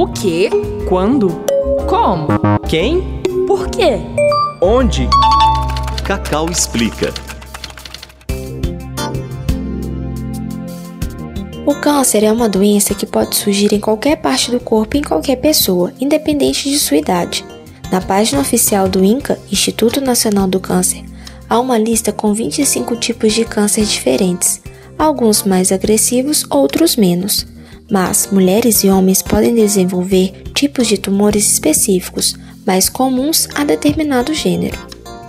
O quê? Quando? Como? Quem? Por quê? Onde? Cacau explica. O câncer é uma doença que pode surgir em qualquer parte do corpo em qualquer pessoa, independente de sua idade. Na página oficial do INCA, Instituto Nacional do Câncer, há uma lista com 25 tipos de câncer diferentes, alguns mais agressivos, outros menos. Mas mulheres e homens podem desenvolver tipos de tumores específicos, mais comuns a determinado gênero.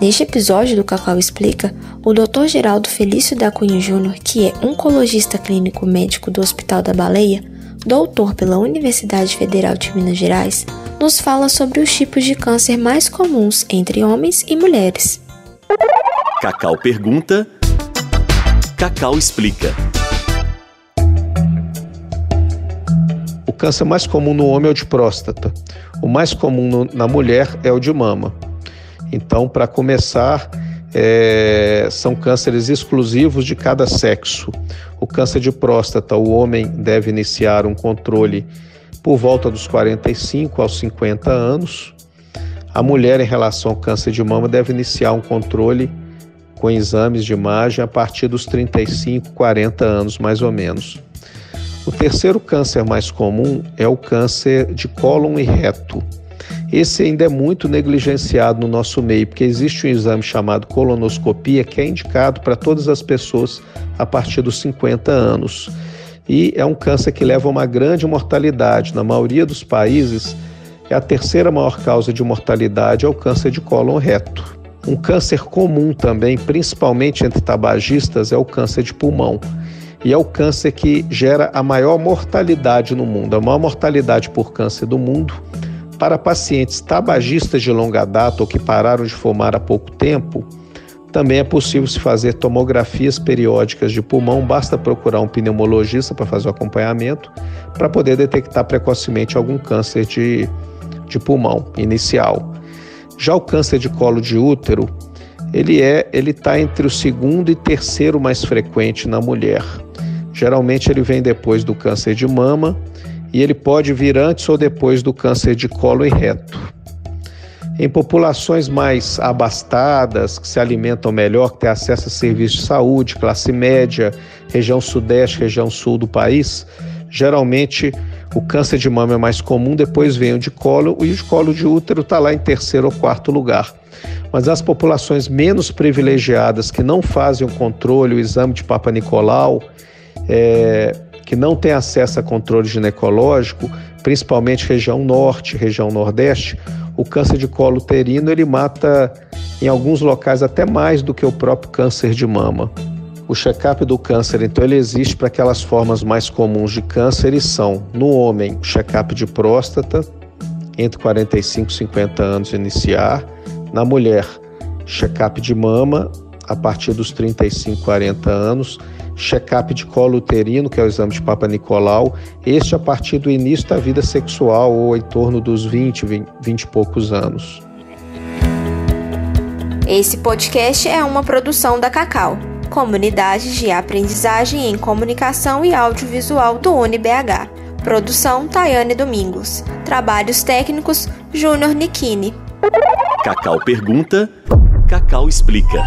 Neste episódio do Cacau Explica, o Dr. Geraldo Felício da Cunha Júnior, que é oncologista clínico médico do Hospital da Baleia, doutor pela Universidade Federal de Minas Gerais, nos fala sobre os tipos de câncer mais comuns entre homens e mulheres. Cacau pergunta, Cacau explica. Câncer mais comum no homem é o de próstata. O mais comum no, na mulher é o de mama. Então, para começar, é, são cânceres exclusivos de cada sexo. O câncer de próstata, o homem deve iniciar um controle por volta dos 45 aos 50 anos. A mulher, em relação ao câncer de mama, deve iniciar um controle com exames de imagem a partir dos 35, 40 anos, mais ou menos. O terceiro câncer mais comum é o câncer de cólon e reto. Esse ainda é muito negligenciado no nosso meio, porque existe um exame chamado colonoscopia que é indicado para todas as pessoas a partir dos 50 anos. E é um câncer que leva a uma grande mortalidade. Na maioria dos países, é a terceira maior causa de mortalidade é o câncer de cólon reto. Um câncer comum também, principalmente entre tabagistas, é o câncer de pulmão. E é o câncer que gera a maior mortalidade no mundo, a maior mortalidade por câncer do mundo. Para pacientes tabagistas de longa data ou que pararam de fumar há pouco tempo, também é possível se fazer tomografias periódicas de pulmão, basta procurar um pneumologista para fazer o acompanhamento, para poder detectar precocemente algum câncer de, de pulmão inicial. Já o câncer de colo de útero, ele é, ele está entre o segundo e terceiro mais frequente na mulher. Geralmente ele vem depois do câncer de mama e ele pode vir antes ou depois do câncer de colo e reto. Em populações mais abastadas, que se alimentam melhor, que têm acesso a serviços de saúde, classe média, região sudeste, região sul do país, geralmente o câncer de mama é mais comum, depois vem o de colo e o de colo de útero está lá em terceiro ou quarto lugar. Mas as populações menos privilegiadas que não fazem o controle, o exame de Papa Nicolau, é, que não têm acesso a controle ginecológico, principalmente região norte, região nordeste, o câncer de colo uterino ele mata em alguns locais até mais do que o próprio câncer de mama. O check-up do câncer, então, ele existe para aquelas formas mais comuns de câncer e são, no homem, o check-up de próstata, entre 45 e 50 anos iniciar, na mulher, check-up de mama, a partir dos 35, 40 anos, check-up de colo uterino, que é o exame de Papa Nicolau, este a partir do início da vida sexual ou em torno dos 20, 20, 20 e poucos anos. Esse podcast é uma produção da Cacau Comunidade de Aprendizagem em Comunicação e Audiovisual do UniBH. Produção Tayane Domingos. Trabalhos técnicos Júnior Nikini. Cacau pergunta, Cacau explica.